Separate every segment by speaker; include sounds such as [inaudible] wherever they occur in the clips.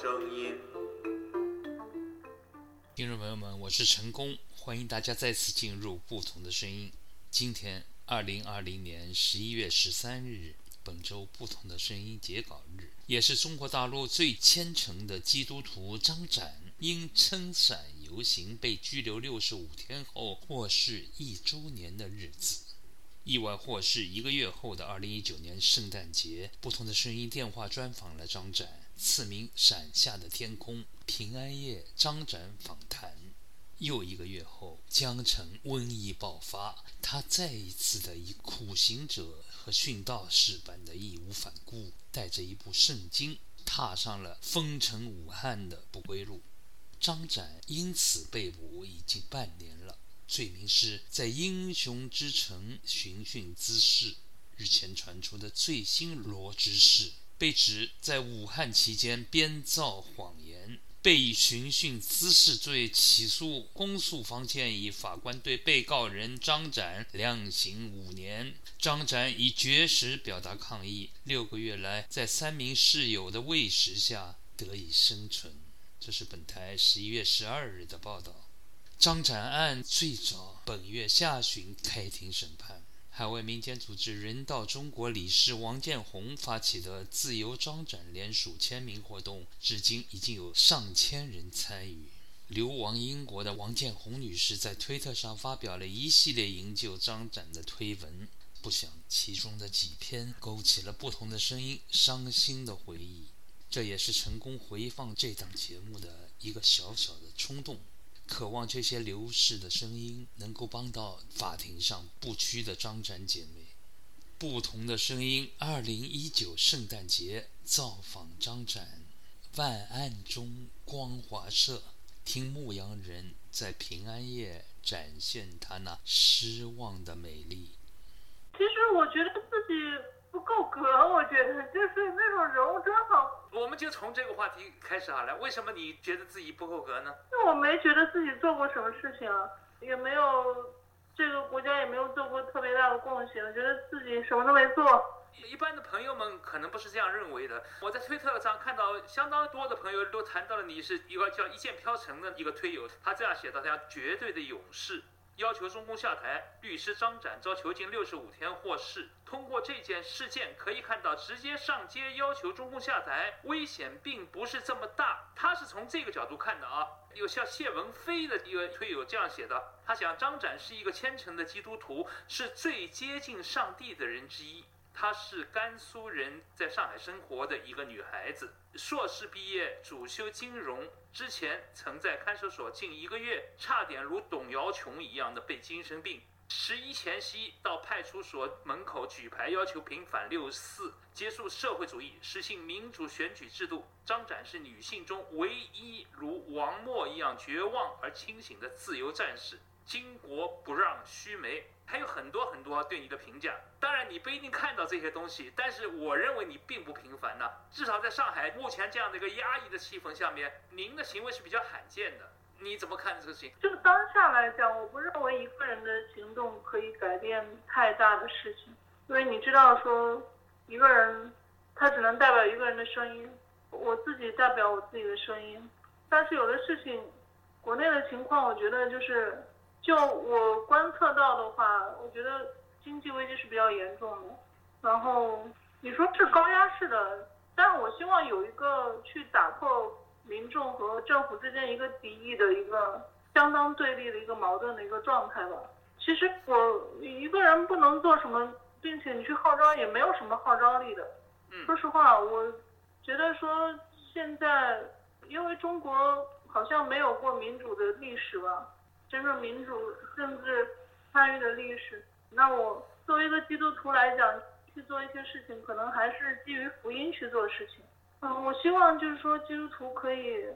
Speaker 1: 声音。
Speaker 2: 听众朋友们，我是陈工，欢迎大家再次进入不同的声音。今天，二零二零年十一月十三日，本周不同的声音截稿日，也是中国大陆最虔诚的基督徒张展因撑伞游行被拘留六十五天后获释一周年的日子。意外获释一个月后的二零一九年圣诞节，不同的声音电话专访了张展，赐名《伞下的天空》。平安夜，张展访谈。又一个月后，江城瘟疫爆发，他再一次的以苦行者和殉道士般的义无反顾，带着一部圣经，踏上了封城武汉的不归路。张展因此被捕已经半年了。罪名是在英雄之城寻衅滋事。日前传出的最新罗之事，被指在武汉期间编造谎言，被以寻衅滋事罪起诉。公诉方建议法官对被告人张展量刑五年。张展以绝食表达抗议，六个月来在三名室友的喂食下得以生存。这是本台十一月十二日的报道。张展案最早本月下旬开庭审判，海外民间组织人道中国理事王建红发起的“自由张展”联署签名活动，至今已经有上千人参与。流亡英国的王建红女士在推特上发表了一系列营救张展的推文，不想其中的几篇勾起了不同的声音伤心的回忆，这也是成功回放这档节目的一个小小的冲动。渴望这些流逝的声音能够帮到法庭上不屈的张展姐妹。不同的声音，二零一九圣诞节造访张展，万暗中光华社，听牧羊人在平安夜展现他那失望的美丽。
Speaker 3: 其实我觉得自己。不够格，我觉得就是那种人物真好。
Speaker 4: 我们就从这个话题开始好了。为什么你觉得自己不够格呢？
Speaker 3: 那我没觉得自己做过什么事情啊，也没有这个国家也没有做过特别大的贡献，觉得自己什么都没做。
Speaker 4: 一般的朋友们可能不是这样认为的。我在推特上看到相当多的朋友都谈到了你是一个叫一剑飘尘的一个推友，他这样写到：他绝对的勇士。要求中共下台，律师张展遭囚禁六十五天获释。通过这件事件可以看到，直接上街要求中共下台，危险并不是这么大。他是从这个角度看的啊。有像谢文飞的一个推友这样写的，他想张展是一个虔诚的基督徒，是最接近上帝的人之一。她是甘肃人，在上海生活的一个女孩子，硕士毕业，主修金融。之前曾在看守所近一个月，差点如董瑶琼一样的被精神病。十一前夕到派出所门口举牌，要求平反六四，结束社会主义，实行民主选举制度。张展是女性中唯一如王默一样绝望而清醒的自由战士。巾帼不让须眉，还有很多很多对你的评价。当然，你不一定看到这些东西，但是我认为你并不平凡呢。至少在上海目前这样的一个压抑的气氛下面，您的行为是比较罕见的。你怎么看这个事情？
Speaker 3: 就当下来讲，我不认为一个人的行动可以改变太大的事情，因为你知道，说一个人他只能代表一个人的声音，我自己代表我自己的声音。但是有的事情，国内的情况，我觉得就是。就我观测到的话，我觉得经济危机是比较严重的。然后你说是高压式的，但是我希望有一个去打破民众和政府之间一个敌意的一个相当对立的一个矛盾的一个状态吧。其实我一个人不能做什么，并且你去号召也没有什么号召力的。说实话，我觉得说现在因为中国好像没有过民主的历史吧。真正民主政治参与的历史，那我作为一个基督徒来讲，去做一些事情，可能还是基于福音去做事情。嗯，我希望就是说，基督徒可以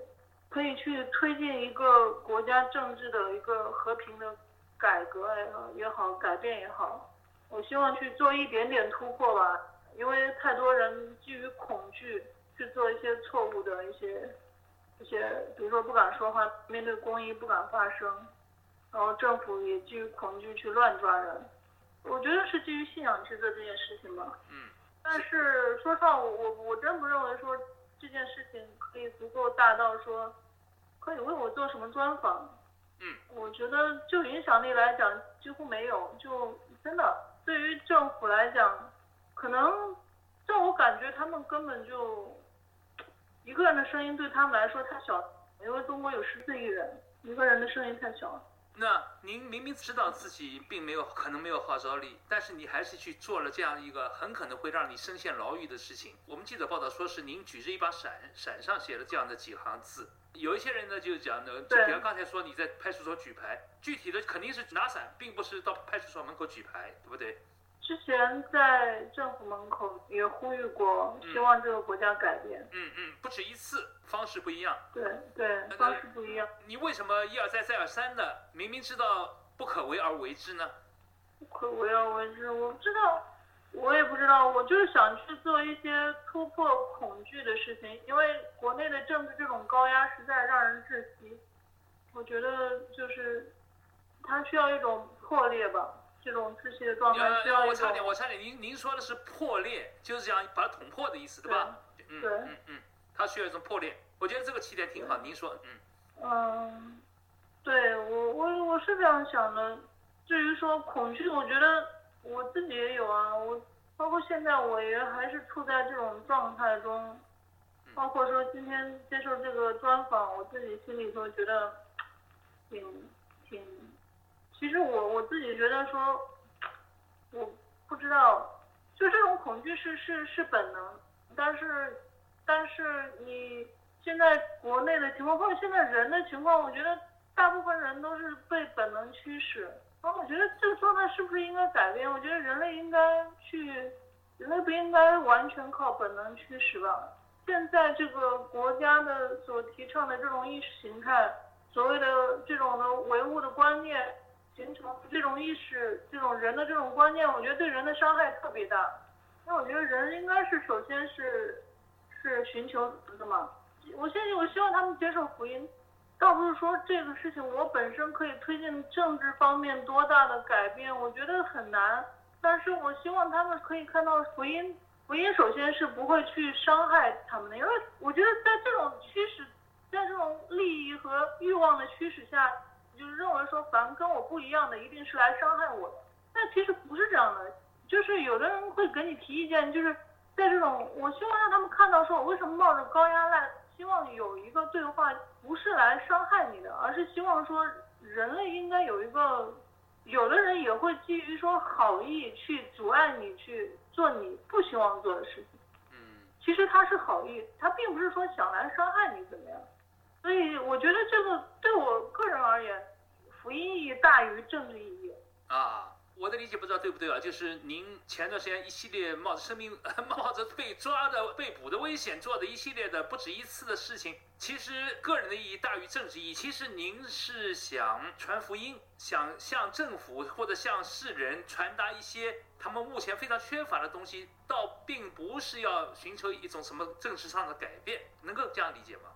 Speaker 3: 可以去推进一个国家政治的一个和平的改革也好，也好改变也好，我希望去做一点点突破吧。因为太多人基于恐惧去做一些错误的一些一些，比如说不敢说话，面对公益不敢发声。然后政府也基于恐惧去乱抓人，我觉得是基于信仰去做这件事情吧。
Speaker 4: 嗯。
Speaker 3: 但是说实话，我我真不认为说这件事情可以足够大到说，可以为我做什么专访。
Speaker 2: 嗯，
Speaker 3: 我觉得就影响力来讲，几乎没有。就真的对于政府来讲，可能在我感觉，他们根本就一个人的声音对他们来说太小，因为中国有十四亿人，一个人的声音太小了。
Speaker 2: 那您明明知道自己并没有可能没有号召力，但是你还是去做了这样一个很可能会让你身陷牢狱的事情。我们记者报道说是您举着一把伞，伞上写了这样的几行字。有一些人呢就讲呢，就比如刚才说你在派出所举牌，具体的肯定是拿伞，并不是到派出所门口举牌，对不对？
Speaker 3: 之前在政府门口也呼吁过，希望这个国家改变。
Speaker 2: 嗯嗯，不止一次，方式不一样。
Speaker 3: 对对，方式不一样。
Speaker 2: 你为什么一而再再而三的明明知道不可为而为之呢？
Speaker 3: 不可为而为之，我不知道，我也不知道，我就是想去做一些突破恐惧的事情，因为国内的政治这种高压实在让人窒息。我觉得就是它需要一种破裂吧，这种窒息的状态需要
Speaker 2: 我差点，我差点，您您说的是破裂，就是讲把它捅破的意思，对吧？嗯
Speaker 3: 对
Speaker 2: 嗯嗯，它需要一种破裂。我觉得这个起点挺好，您说，嗯
Speaker 3: 嗯，对我我我是这样想的。至于说恐惧，我觉得我自己也有啊。我包括现在我也还是处在这种状态中，包括说今天接受这个专访，我自己心里头觉得挺挺。其实我我自己觉得说，我不知道，就这种恐惧是是是本能，但是但是你现在国内的情况，或者现在人的情况，我觉得大部分人都是被本能驱使。然后我觉得这个状态是不是应该改变？我觉得人类应该去，人类不应该完全靠本能驱使吧。现在这个国家的所提倡的这种意识形态，所谓的这种的唯物的观念，形成这种意识，这种人的这种观念，我觉得对人的伤害特别大。那我觉得人应该是首先是是寻求的嘛。我现在我希望他们接受福音，倒不是说这个事情我本身可以推进政治方面多大的改变，我觉得很难。但是我希望他们可以看到福音，福音首先是不会去伤害他们的，因为我觉得在这种驱使，在这种利益和欲望的驱使下，就是认为说凡跟我不一样的一定是来伤害我的。但其实不是这样的，就是有的人会给你提意见，就是在这种，我希望让他们看到说我为什么冒着高压来，希望有一个对话，不是来伤害你的，而是希望说人类应该有一个，有的人也会基于说好意去阻碍你去做你不希望做的事情。
Speaker 2: 嗯
Speaker 3: 其实他是好意，他并不是说想来伤害你怎么样。所以我觉得这个对我个人而言，福音意义大于政治意义。
Speaker 2: 啊。我的理解不知道对不对啊？就是您前段时间一系列冒着生命、[laughs] 冒着被抓的、被捕的危险做的一系列的不止一次的事情，其实个人的意义大于政治意义。其实您是想传福音，想向政府或者向世人传达一些他们目前非常缺乏的东西，倒并不是要寻求一种什么政治上的改变，能够这样理解吗？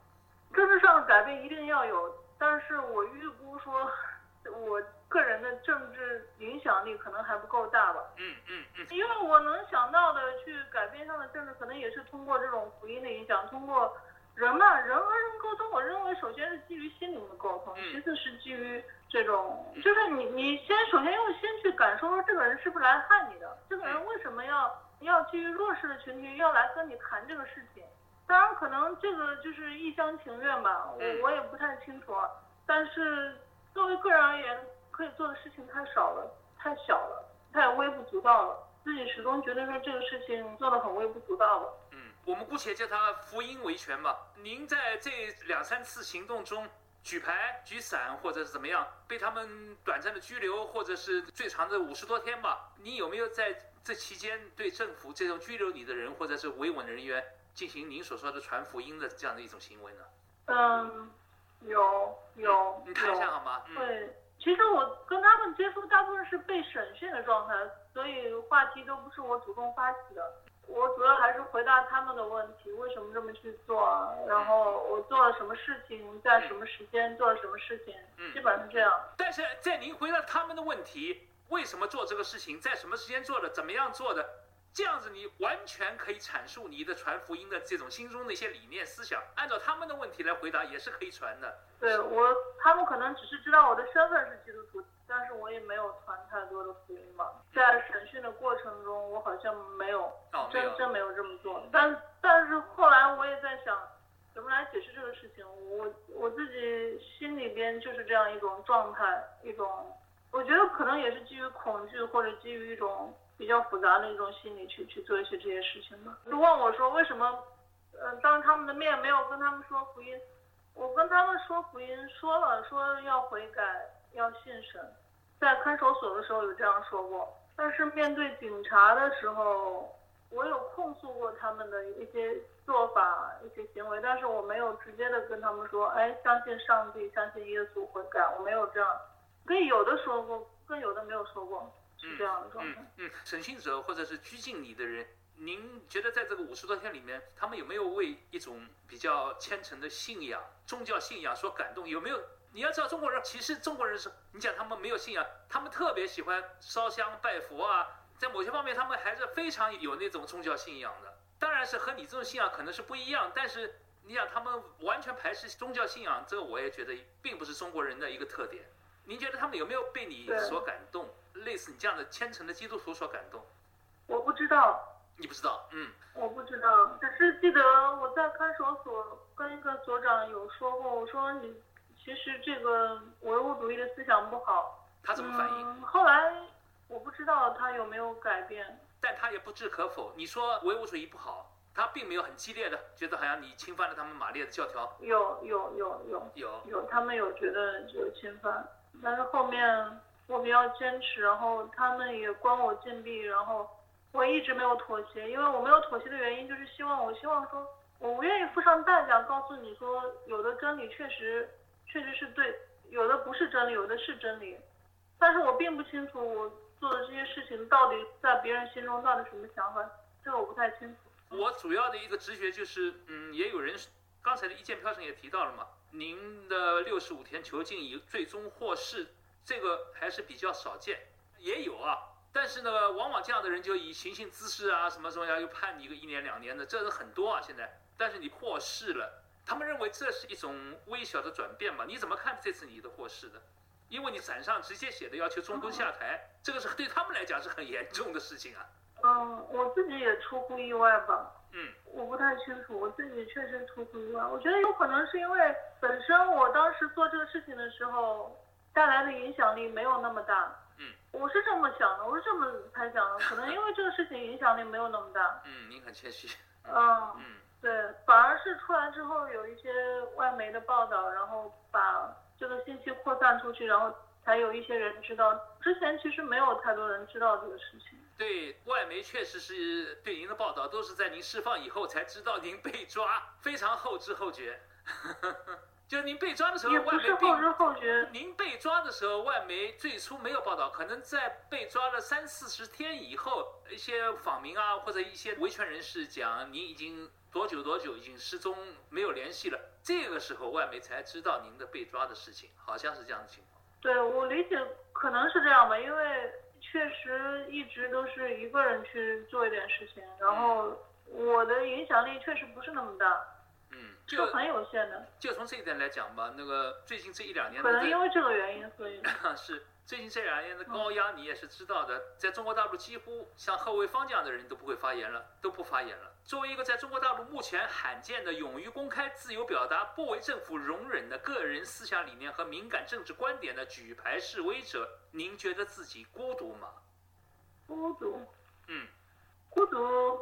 Speaker 3: 政治上的改变一定要有，但是我预估说，我个人的政治影响力可能还不够大吧。
Speaker 2: 嗯嗯嗯
Speaker 3: 因为我能想到的去改变上的政治，可能也是通过这种福音的影响，通过人嘛，人和人沟通，我认为首先是基于心灵的沟通，
Speaker 2: 嗯
Speaker 3: 其次是基于这种，就是你你先首先用心去感受说这个人是不是来害你的，这个人为什么要要基于弱势的群体要来跟你谈这个事情。当然，可能这个就是一厢情愿吧，
Speaker 2: 嗯
Speaker 3: 我我也不太清楚啊。但是作为个人而言，可以做的事情太少了，太小了，太微不足道了。自己始终觉得说这个事情做的很微不足道了。
Speaker 2: 嗯，我们姑且叫它福音维权吧。您在这两三次行动中，举牌、举伞或者是怎么样，被他们短暂的拘留，或者是最长的五十多天吧，你有没有在这期间对政府这种拘留你的人或者是维稳的人员进行您所说的传福音的这样的一种行为呢？
Speaker 3: 嗯，有有
Speaker 2: 你看一下。好吗？嗯
Speaker 3: 对，其实我跟他们接触大部分是被审讯的状态，所以话题都不是我主动发起的。我主要还是回答他们的问题，为什么这么去做，然后我做了什么事情，在什么时间做了什么事情，
Speaker 2: 嗯
Speaker 3: 基本上是这样。
Speaker 2: 但是在您回答他们的问题，为什么做这个事情，在什么时间做的，怎么样做的，这样子你完全可以阐述你的传福音的这种心中的一些理念思想，按照他们的问题来回答也是可以传的。
Speaker 3: 对我，他们可能只是知道我的身份是基督徒，但是我也没有传太多的福音吧。在审讯的过程中，我好像没有，
Speaker 2: 哦，没有，
Speaker 3: 真真没有这么做。但但是后来我也在想，怎么来解释这个事情。我我自己心里边就是这样一种状态，一种，我觉得可能也是基于恐惧或者基于一种比较复杂的一种心理去去做一些这些事情吧。就问我说为什么，呃，当他们的面没有跟他们说福音。我跟他们说福音，说了说要悔改，要信神，在看守所的时候有这样说过。但是面对警察的时候，我有控诉过他们的一些做法、一些行为，但是我没有直接的跟他们说，哎，相信上帝，相信耶稣，悔改。我没有这样，跟有的说过，跟有的没有说过，是这样的状态。
Speaker 2: 嗯嗯，审讯者或者是拘禁你的人。您觉得在这个五十多天里面，他们有没有为一种比较虔诚的信仰、宗教信仰所感动？有没有？你要知道，中国人其实中国人是，你讲他们没有信仰，他们特别喜欢烧香拜佛啊，在某些方面他们还是非常有那种宗教信仰的。当然是和你这种信仰可能是不一样，但是你想他们完全排斥宗教信仰，这个我也觉得并不是中国人的一个特点。您觉得他们有没有被你所感动？类似你这样的虔诚的基督徒所感动？
Speaker 3: 我不知道。
Speaker 2: 你不知道，嗯，
Speaker 3: 我不知道，只是记得我在看守所跟一个所长有说过，我说你其实这个唯物主义的思想不好。
Speaker 2: 他怎么反应？
Speaker 3: 后来我不知道他有没有改变，
Speaker 2: 但他也不置可否。你说唯物主义不好，他并没有很激烈的觉得好像你侵犯了他们马列的教条。
Speaker 3: 有有有有
Speaker 2: 有
Speaker 3: 有，他们有觉得有侵犯，但是后面我比较坚持，然后他们也关我禁闭，然后。我一直没有妥协，因为我没有妥协的原因就是希望，我希望说，我愿意付上代价，告诉你说，有的真理确实确实是对，有的不是真理，有的是真理，但是我并不清楚我做的这些事情到底在别人心中到底什么想法，这个我不太清楚。
Speaker 2: 我主要的一个直觉就是，嗯，也有人刚才的意见飘成也提到了嘛，您的六十五天囚禁以最终获释，这个还是比较少见，也有啊。但是呢，往往这样的人就以寻衅滋事啊，什么什么呀，又判你一个一年两年的，这是很多啊。现在，但是你获释了，他们认为这是一种微小的转变嘛？你怎么看这次你的获释的？因为你伞上直接写的要求中公下台，这个是对他们来讲是很严重的事情啊。
Speaker 3: 嗯，我自己也出乎意外吧。
Speaker 2: 嗯，
Speaker 3: 我不太清楚，我自己确实出乎意外。我觉得有可能是因为本身我当时做这个事情的时候带来的影响力没有那么大。
Speaker 2: 嗯，
Speaker 3: 我是这么想的，我是这么猜想的，可能因为这个事情影响力没有那么大。[laughs]
Speaker 2: 嗯，您很谦虚。
Speaker 3: 嗯嗯，对，反而是出来之后有一些外媒的报道，然后把这个信息扩散出去，然后才有一些人知道。之前其实没有太多人知道这个事情。
Speaker 2: 对外媒确实是对您的报道都是在您释放以后才知道您被抓，非常后知后觉。[laughs] 就是您被抓的时候，外媒并您被抓的时候，外媒最初没有报道，可能在被抓了三四十天以后，一些访民啊或者一些维权人士讲您已经多久多久已经失踪没有联系了，这个时候外媒才知道您的被抓的事情，好像是这样的情况。
Speaker 3: 对我理解可能是这样吧，因为确实一直都是一个人去做一点事情，然后我的影响力确实不是那么大。
Speaker 2: 就
Speaker 3: 很有限的，
Speaker 2: 就从这一点来讲吧，那个最近这一两年，
Speaker 3: 可能因为这个原因，所以 [laughs]
Speaker 2: 是最近这两年的高压，你也是知道的，在中国大陆几乎像贺卫方这样的人都不会发言了，都不发言了。作为一个在中国大陆目前罕见的勇于公开、自由表达、不为政府容忍的个人思想理念和敏感政治观点的举牌示威者，您觉得自己孤独吗？
Speaker 3: 孤独，
Speaker 2: 嗯，
Speaker 3: 孤独。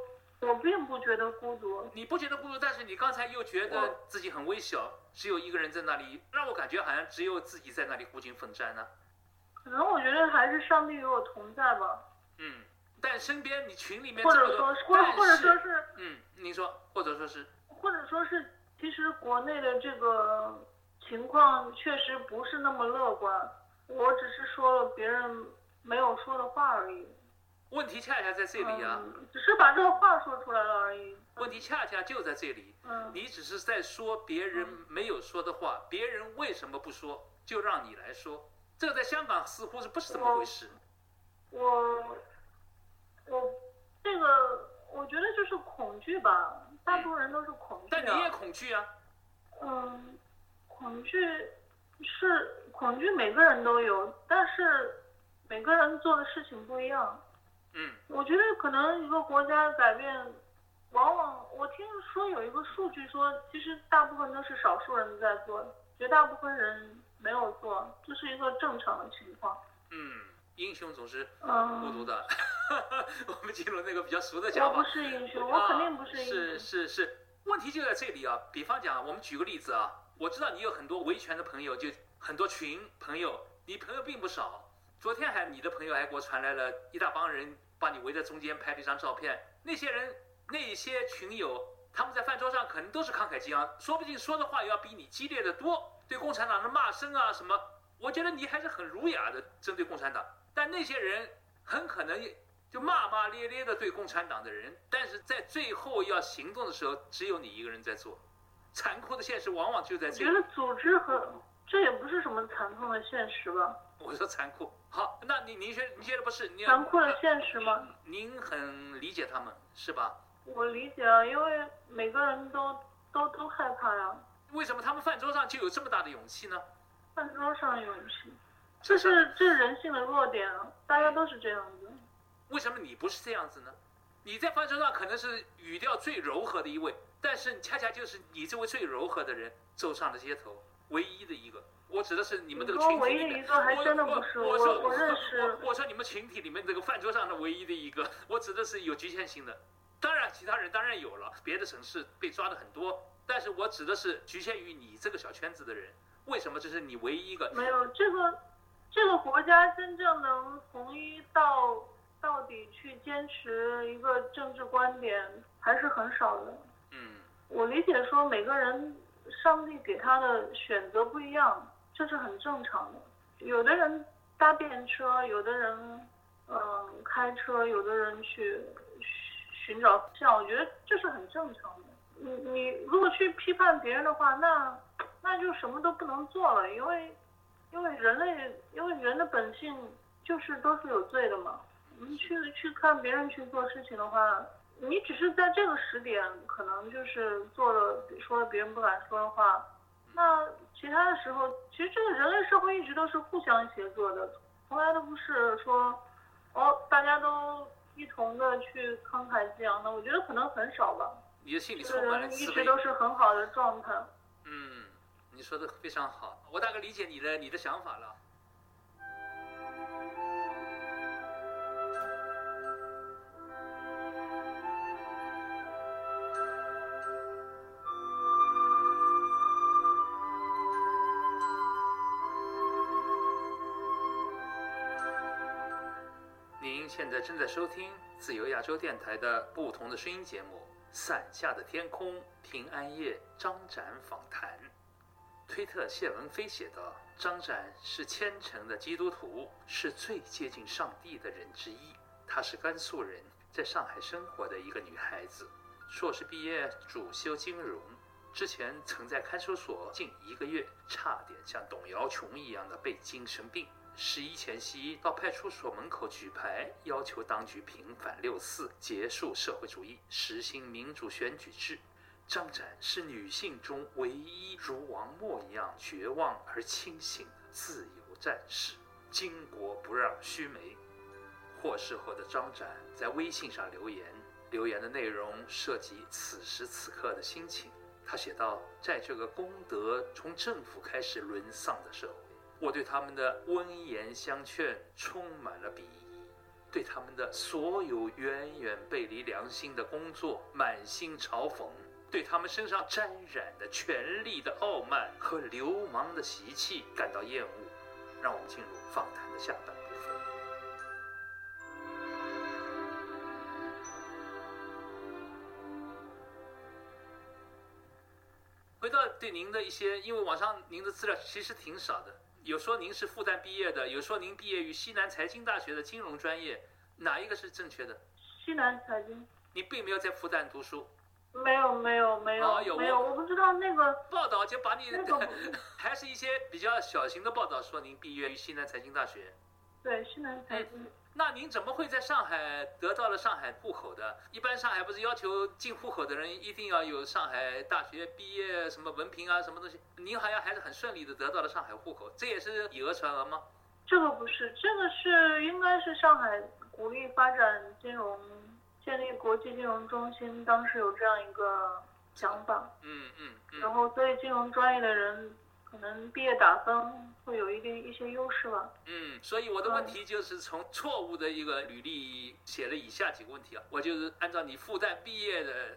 Speaker 3: 我并不觉得孤独，
Speaker 2: 你不觉得孤独，但是你刚才又觉得自己很微小，只有一个人在那里，让我感觉好像只有自己在那里孤军奋战呢。
Speaker 3: 可能我觉得还是上帝与我同在吧。
Speaker 2: 嗯，但身边你群里面
Speaker 3: 或者说或者或者说是
Speaker 2: 嗯，您说或者说是
Speaker 3: 或者说是，其实国内的这个情况确实不是那么乐观，我只是说了别人没有说的话而已。
Speaker 2: 问题恰恰在这里啊，
Speaker 3: 只是把这个话说出来了而已。
Speaker 2: 问题恰恰就在这里，
Speaker 3: 嗯，
Speaker 2: 你只是在说别人没有说的话，别人为什么不说，就让你来说，这在香港似乎是不是这么回事？
Speaker 3: 我我这个我觉得就是恐惧吧，大部分人都是恐惧
Speaker 2: 但你也
Speaker 3: 啊。
Speaker 2: 恐惧啊。
Speaker 3: 嗯，恐惧是恐惧，每个人都有，但是每个人做的事情不一样。
Speaker 2: 嗯
Speaker 3: 我觉得可能一个国家改变，往往我听说有一个数据说，其实大部分都是少数人在做，绝大部分人没有做，这是一个正常的情况。
Speaker 2: 嗯，英雄总是孤
Speaker 3: 嗯，
Speaker 2: 独的。[laughs] 我们进入那个比较俗的讲法
Speaker 3: 我不。是英雄，我肯定不是英
Speaker 2: 雄是。是是，问题就在这里啊。比方讲，我们举个例子啊，我知道你有很多维权的朋友，就很多群朋友，你朋友并不少。昨天还你的朋友还给我传来了一大帮人把你围在中间拍了一张照片，那些人那些群友，他们在饭桌上可能都是慷慨激昂，说不定说的话要比你激烈的多，对共产党的骂声啊什么，我觉得你还是很儒雅的针对共产党，但那些人很可能就骂骂咧咧的对共产党的人，但是在最后要行动的时候，只有你一个人在做。残酷的现实往往就在这里
Speaker 3: 我觉得。组织和这也不是什么惨痛的现实吧？
Speaker 2: 我说残酷，好，那你您觉您觉得不是？你
Speaker 3: 残酷的现实吗？
Speaker 2: 您很理解他们是吧？
Speaker 3: 我理解啊，因为每个人都都都害怕呀，
Speaker 2: 为什么他们饭桌上就有这么大的勇气呢？
Speaker 3: 饭桌上勇气，这是这是人性的弱点啊，大家都是这样子。
Speaker 2: 为什么你不是这样子呢？你在饭桌上可能是语调最柔和的一位，但是恰恰就是你这位最柔和的人走上了街头，唯一的一个。我指的是你们这个群体里面，
Speaker 3: 唯一的一个还真的不是我
Speaker 2: 我说
Speaker 3: 我认识
Speaker 2: 我我说你们群体里面这个饭桌上的唯一的一个，我指的是有局限性的。当然，其他人当然有了，别的省市被抓的很多，但是我指的是局限于你这个小圈子的人。为什么这是你唯一一个？
Speaker 3: 没有这个这个国家真正能从一到到底去坚持一个政治观点还是很少的。
Speaker 2: 嗯
Speaker 3: 我理解说每个人上帝给他的选择不一样，这是很正常的。有的人搭便车，有的人嗯开车，有的人去寻找像我觉得这是很正常的。你你如果去批判别人的话，那那就什么都不能做了，因为因为人类因为人的本性就是都是有罪的嘛。你去去看别人去做事情的话，你只是在这个时点可能就是做了说了别人不敢说的话，那其他的时候，其实这个人类社会一直都是互相协作的，从来都不是说哦大家都一同的去慷慨激昂的，我觉得可能很少吧。
Speaker 2: 你的心里
Speaker 3: 这个
Speaker 2: 充满了
Speaker 3: 一。直都是很好的状态。
Speaker 2: 嗯，你说的非常好，我大概理解你的你的想法了。现在正在收听自由亚洲电台的不同的声音节目《伞下的天空》平安夜张展访谈。推特谢文飞写道：“张展是虔诚的基督徒，是最接近上帝的人之一。她是甘肃人，在上海生活的一个女孩子，硕士毕业，主修金融。之前曾在看守所近一个月，差点像董瑶琼一样的被精神病。十一前夕到派出所门口举牌，要求当局平反六四，结束社会主义，实行民主选举制。张展是女性中唯一如王默一样绝望而清醒的自由战士。巾帼不让须眉。获释后的张展在微信上留言，留言的内容涉及此时此刻的心情。他写道：“在这个功德从政府开始沦丧的社会，我对他们的温言相劝充满了鄙夷，对他们的所有远远背离良心的工作满心嘲讽。”对他们身上沾染的权力的傲慢和流氓的习气感到厌恶。让我们进入访谈的下半部分。回到对您的一些，因为网上您的资料其实挺少的，有说您是复旦毕业的，有说您毕业于西南财经大学的金融专业，哪一个是正确的？
Speaker 3: 西南财经。
Speaker 2: 你并没有在复旦读书，
Speaker 3: 没有没有没有、没有，我不知道那个
Speaker 2: 报道就把你
Speaker 3: 那个 [laughs]
Speaker 2: 还是一些比较小型的报道说您毕业于西南财经大学。
Speaker 3: 对西南财经，
Speaker 2: 那您怎么会在上海得到了上海户口的？一般上海不是要求进户口的人一定要有上海大学毕业什么文凭啊，什么东西？您好像还是很顺利的得到了上海户口，这也是以讹传讹吗？
Speaker 3: 这个不是，这个是应该是上海鼓励发展金融，建立国际金融中心，当时有这样一个想法。
Speaker 2: 嗯嗯嗯。
Speaker 3: 然后，所以金融专业的人可能毕业打分会有一定一些优势吧。
Speaker 2: 嗯，所以我的问题就是从错误的一个履历写了以下几个问题啊，我就是按照你复旦毕业的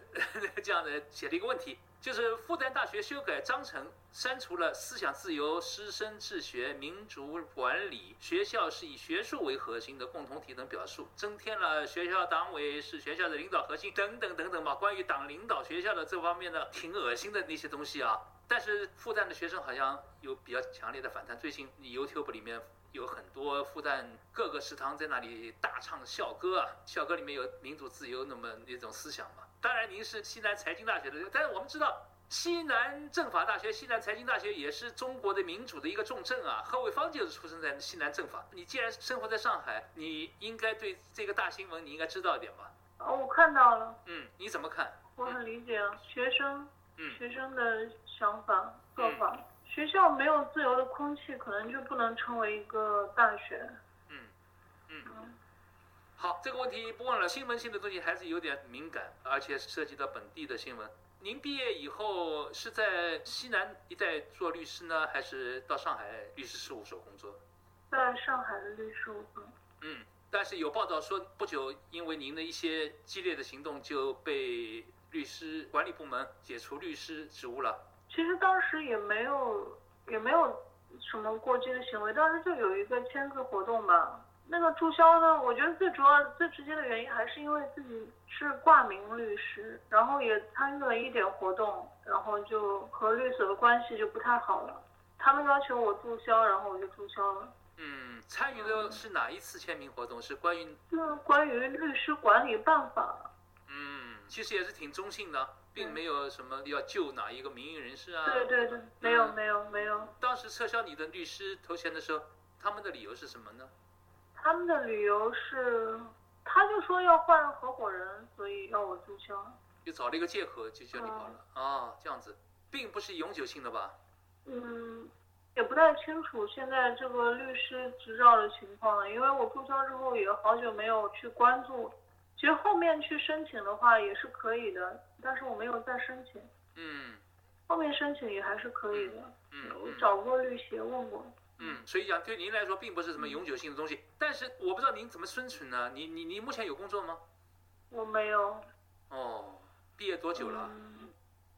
Speaker 2: 这样的写了一个问题。就是复旦大学修改章程，删除了思想自由、师生治学、民主管理，学校是以学术为核心的共同体等表述，增添了学校党委是学校的领导核心等等等等吧。关于党领导学校的这方面的挺恶心的那些东西啊，但是复旦的学生好像有比较强烈的反弹。最近 YouTube 里面有很多复旦各个食堂在那里大唱校歌啊，校歌里面有民主自由那么一种思想嘛。当然，您是西南财经大学的，但是我们知道，西南政法大学、西南财经大学也是中国的民主的一个重镇啊。贺卫芳就是出生在西南政法。你既然生活在上海，你应该对这个大新闻你应该知道一点吧？
Speaker 3: 哦，我看到了。
Speaker 2: 嗯，你怎么看？
Speaker 3: 我很理解啊，学生，
Speaker 2: 嗯，
Speaker 3: 学生的想法、做法。学校没有自由的空气，可能就不能成为一个大学。
Speaker 2: 嗯，嗯。好，这个问题不问了。新闻性的东西还是有点敏感，而且涉及到本地的新闻。您毕业以后是在西南一带做律师呢，还是到上海律师事务所工作？
Speaker 3: 在上海的律师事务所。
Speaker 2: 嗯，但是有报道说，不久因为您的一些激烈的行动，就被律师管理部门解除律师职务了。
Speaker 3: 其实当时也没有，也没有什么过激的行为，当时就有一个签字活动吧。那个注销呢？我觉得最主要、最直接的原因还是因为自己是挂名律师，然后也参与了一点活动，然后就和律所的关系就不太好了。他们要求我注销，然后我就注销了。
Speaker 2: 嗯，参与的是哪一次签名活动？是关于？
Speaker 3: 是关于律师管理办法。
Speaker 2: 嗯，其实也是挺中性的，并没有什么要救哪一个名誉人士啊。
Speaker 3: 对对对，没有没有没有。
Speaker 2: 当时撤销你的律师头衔的时候，他们的理由是什么呢？
Speaker 3: 他们的理由是，他就说要换合伙人，所以要我注销，
Speaker 2: 就找了一个借口就叫你跑了啊，这样子，并不是永久性的吧？
Speaker 3: 嗯，也不太清楚现在这个律师执照的情况，因为我注销之后也好久没有去关注，其实后面去申请的话也是可以的，但是我没有再申请。
Speaker 2: 嗯，
Speaker 3: 后面申请也还是可以的。
Speaker 2: 嗯，
Speaker 3: 我找过律协问过。
Speaker 2: 嗯，所以讲对您来说并不是什么永久性的东西，但是我不知道您怎么生存呢？你你你目前有工作吗？
Speaker 3: 我没有。
Speaker 2: 哦，毕业多久了？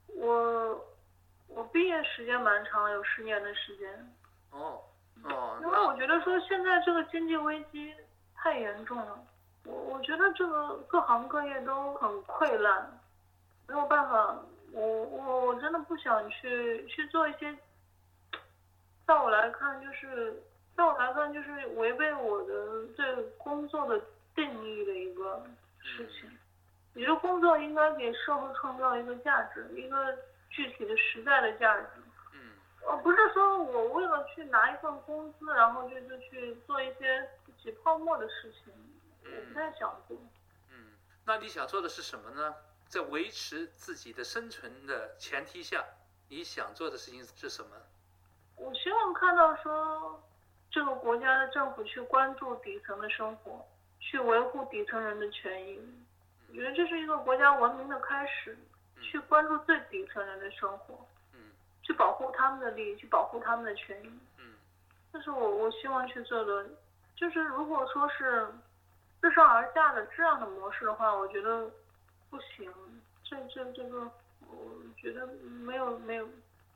Speaker 3: 我我毕业时间蛮长，有十年的时间。
Speaker 2: 哦哦。
Speaker 3: 因为我觉得说现在这个经济危机太严重了，我我觉得这个各行各业都很溃烂，没有办法，我我我真的不想去去做一些。在我来看，就是在我来看，就是违背我的对工作的定义的一个事情。你的工作应该给社会创造一个价值，一个具体的实在的价值。
Speaker 2: 嗯。
Speaker 3: 而不是说我为了去拿一份工资，然后就就去做一些挤泡沫的事情。我不太想做。
Speaker 2: 嗯，那你想做的是什么呢？在维持自己的生存的前提下，你想做的事情是什么？
Speaker 3: 我希望看到说，这个国家的政府去关注底层的生活，去维护底层人的权益。我觉得这是一个国家文明的开始，去关注最底层人的生活，
Speaker 2: 嗯，
Speaker 3: 去保护他们的利益，去保护他们的权益，
Speaker 2: 嗯，
Speaker 3: 这是我我希望去做的。就是如果说是自上而下的这样的模式的话，我觉得不行。这这这个，我觉得没有没有，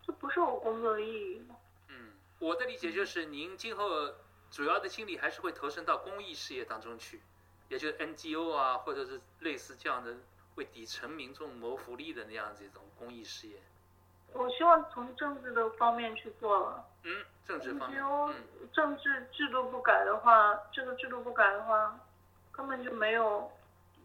Speaker 3: 这不是我工作的意义。
Speaker 2: 嗯我的理解就是，您今后主要的精力还是会投身到公益事业当中去，也就是 NGO 啊，或者是类似这样的为底层民众谋福利的那样子一种公益事业。
Speaker 3: 我希望从政治的方面去做了。
Speaker 2: 嗯，政治方面。
Speaker 3: NGO 政治制度不改的话，这个制度不改的话，根本就没有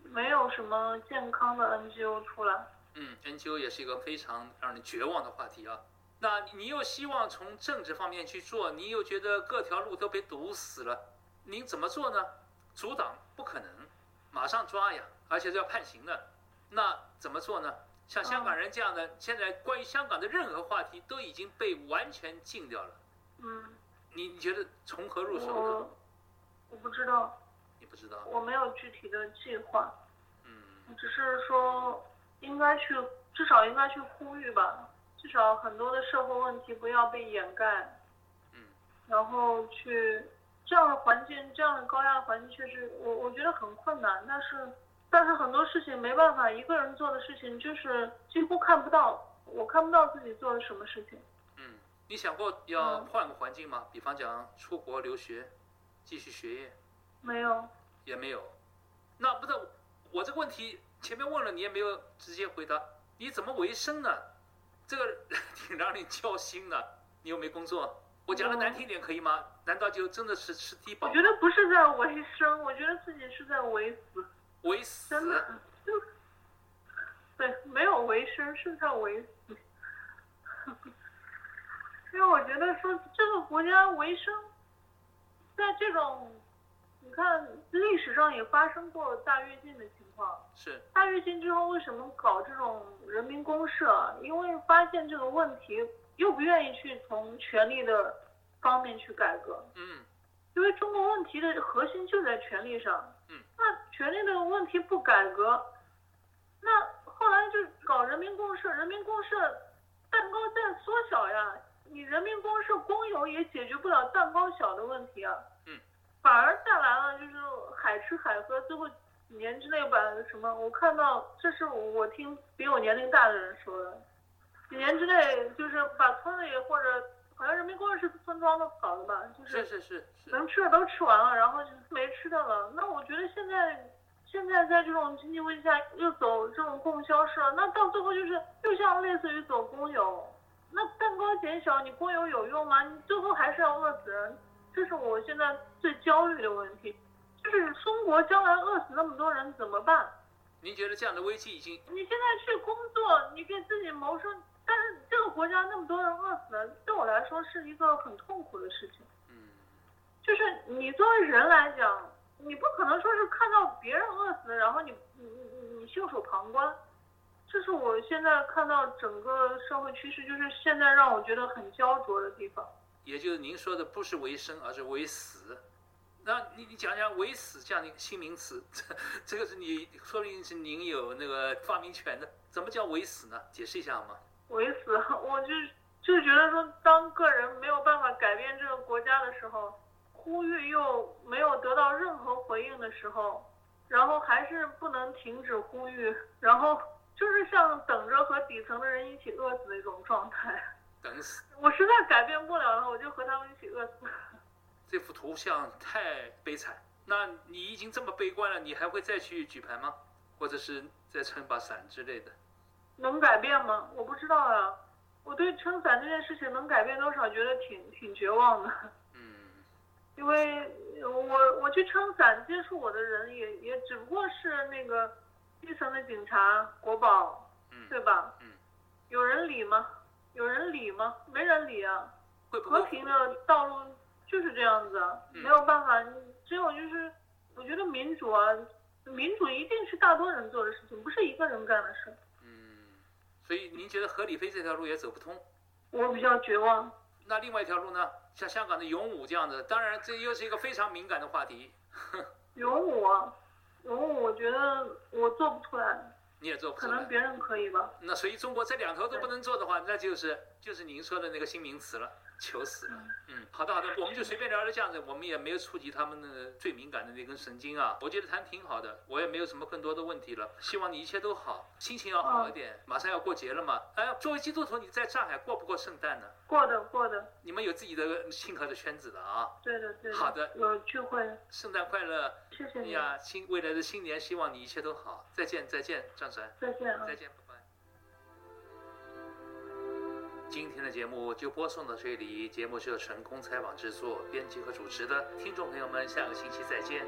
Speaker 3: 没有什么健康的 NGO 出来。
Speaker 2: 嗯，NGO 也是一个非常让人绝望的话题啊。那你又希望从政治方面去做，你又觉得各条路都被堵死了，您怎么做呢？阻挡不可能，马上抓呀，而且是要判刑的。那怎么做呢？像香港人这样的，现在关于香港的任何话题都已经被完全禁掉了。
Speaker 3: 嗯，
Speaker 2: 你你觉得从何入手呢？
Speaker 3: 我我不知道，
Speaker 2: 你不知道？
Speaker 3: 我没有具体的计划，
Speaker 2: 嗯。
Speaker 3: 只是说应该去，至少应该去呼吁吧，至少很多的社会问题不要被掩盖，
Speaker 2: 嗯。
Speaker 3: 然后去这样的环境，这样的高压的环境，确实我我觉得很困难，但是但是很多事情没办法，一个人做的事情就是几乎看不到，我看不到自己做了什么事情。
Speaker 2: 嗯，你想过要
Speaker 3: 嗯。
Speaker 2: 换个环境吗？比方讲出国留学，继续学业。
Speaker 3: 没有，
Speaker 2: 也没有。那不是我这个问题前面问了，你也没有直接回答，你怎么维生呢？这个挺让你焦心的。你又没工作，我讲的难听点可以吗？难道就真的是吃低保
Speaker 3: 我觉得不是在维生，我觉得自己是在维死，
Speaker 2: 维死？
Speaker 3: 真的，就对，没有维生是在维死。[laughs] 因为我觉得说这个国家维生，在这种，你看历史上也发生过大跃进的情况。
Speaker 2: 是
Speaker 3: 大跃进之后为什么搞这种人民公社？因为发现这个问题，又不愿意去从权力的方面去改革。
Speaker 2: 嗯
Speaker 3: 因为中国问题的核心就在权力上。
Speaker 2: 嗯。
Speaker 3: 那权力的问题不改革，那后来就搞人民公社，人民公社蛋糕在缩小呀。你人民公社公有也解决不了蛋糕小的问题啊。
Speaker 2: 嗯。
Speaker 3: 反而带来了就是海吃海喝，最后几年之内把什么？我看到这是我听比我年龄大的人说的，几年之内就是把村里或者好像人民公社是村庄都搞的吧，就是
Speaker 2: 是是是是，
Speaker 3: 能吃的都吃完了，然后就没吃的了。那我觉得现在现在在这种经济危机下又走这种供销社，那到最后就是又像类似于走公有。那蛋糕减小，你公有有用吗？你最后还是要饿死人，这是我现在最焦虑的问题。就是中国将来饿死那么多人怎么办？
Speaker 2: 您觉得这样的危机已经
Speaker 3: 你现在去工作，你给自己谋生，但是这个国家那么多人饿死了，对我来说是一个很痛苦的事情。
Speaker 2: 嗯
Speaker 3: 就是你作为人来讲，你不可能说是看到别人饿死，然后你你你你袖手旁观。这是我现在看到整个社会趋势，就是现在让我觉得很焦灼的地方。
Speaker 2: 也就是您说的不是为生，而是为死。那你你讲讲“为死”这样的新名词，这这个是你说不定是您有那个发明权的。怎么叫为死呢？解释一下好吗？
Speaker 3: 为死，我就就觉得说，当个人没有办法改变这个国家的时候，呼吁又没有得到任何回应的时候，然后还是不能停止呼吁，然后就是像等着和底层的人一起饿死的一种状态。
Speaker 2: 等死！
Speaker 3: 我实在改变不了了，我就和他们一起饿死。[laughs]
Speaker 2: 这幅图像太悲惨。那你已经这么悲观了，你还会再去举牌吗？或者是再撑把伞之类的？
Speaker 3: 能改变吗？我不知道啊。我对撑伞这件事情能改变多少，觉得挺挺绝望的。[laughs]
Speaker 2: 嗯
Speaker 3: 因为我我去撑伞接触我的人也也只不过是那个基层的警察、国保，
Speaker 2: 嗯
Speaker 3: 对吧？
Speaker 2: 嗯。
Speaker 3: 有人理吗？有人理吗？没人理啊。
Speaker 2: 会不会
Speaker 3: 和平的道路就是这样子啊，
Speaker 2: 嗯
Speaker 3: 没有办法，你只有就是，我觉得民主啊，民主一定是大多人做的事情，不是一个人干的事。
Speaker 2: 嗯，所以您觉得合理飞这条路也走不通？
Speaker 3: 我比较绝望。
Speaker 2: 那另外一条路呢？像香港的勇武这样的，当然这又是一个非常敏感的话题，[laughs]
Speaker 3: 勇武啊，勇武，我觉得我做不出来，
Speaker 2: 你也做不出来。
Speaker 3: 可能别人可以吧。
Speaker 2: 那所以中国这两头都不能做的话，那就是就是您说的那个新名词了，求死了。嗯，好的好的，我们就随便聊聊这样子，我们也没有触及他们的最敏感的那根神经啊。我觉得谈挺好的，我也没有什么更多的问题了。希望你一切都好，心情要好一点。马上要过节了嘛，哎，作为基督徒，你在上海过不过圣诞呢？
Speaker 3: 过的过的，
Speaker 2: 你们有自己的信和的圈子的啊。
Speaker 3: 对的对的。
Speaker 2: 好的
Speaker 3: 有聚会，
Speaker 2: 圣诞快乐！
Speaker 3: 谢谢你，
Speaker 2: 哎呀，新未来的新年，希望你一切都好。再见再见，张晨。
Speaker 3: 再见啊
Speaker 2: 再。见，拜拜。今天的节目就播送到这里，节目是由成功采访制作、编辑和主持的。听众朋友们，下个星期再见。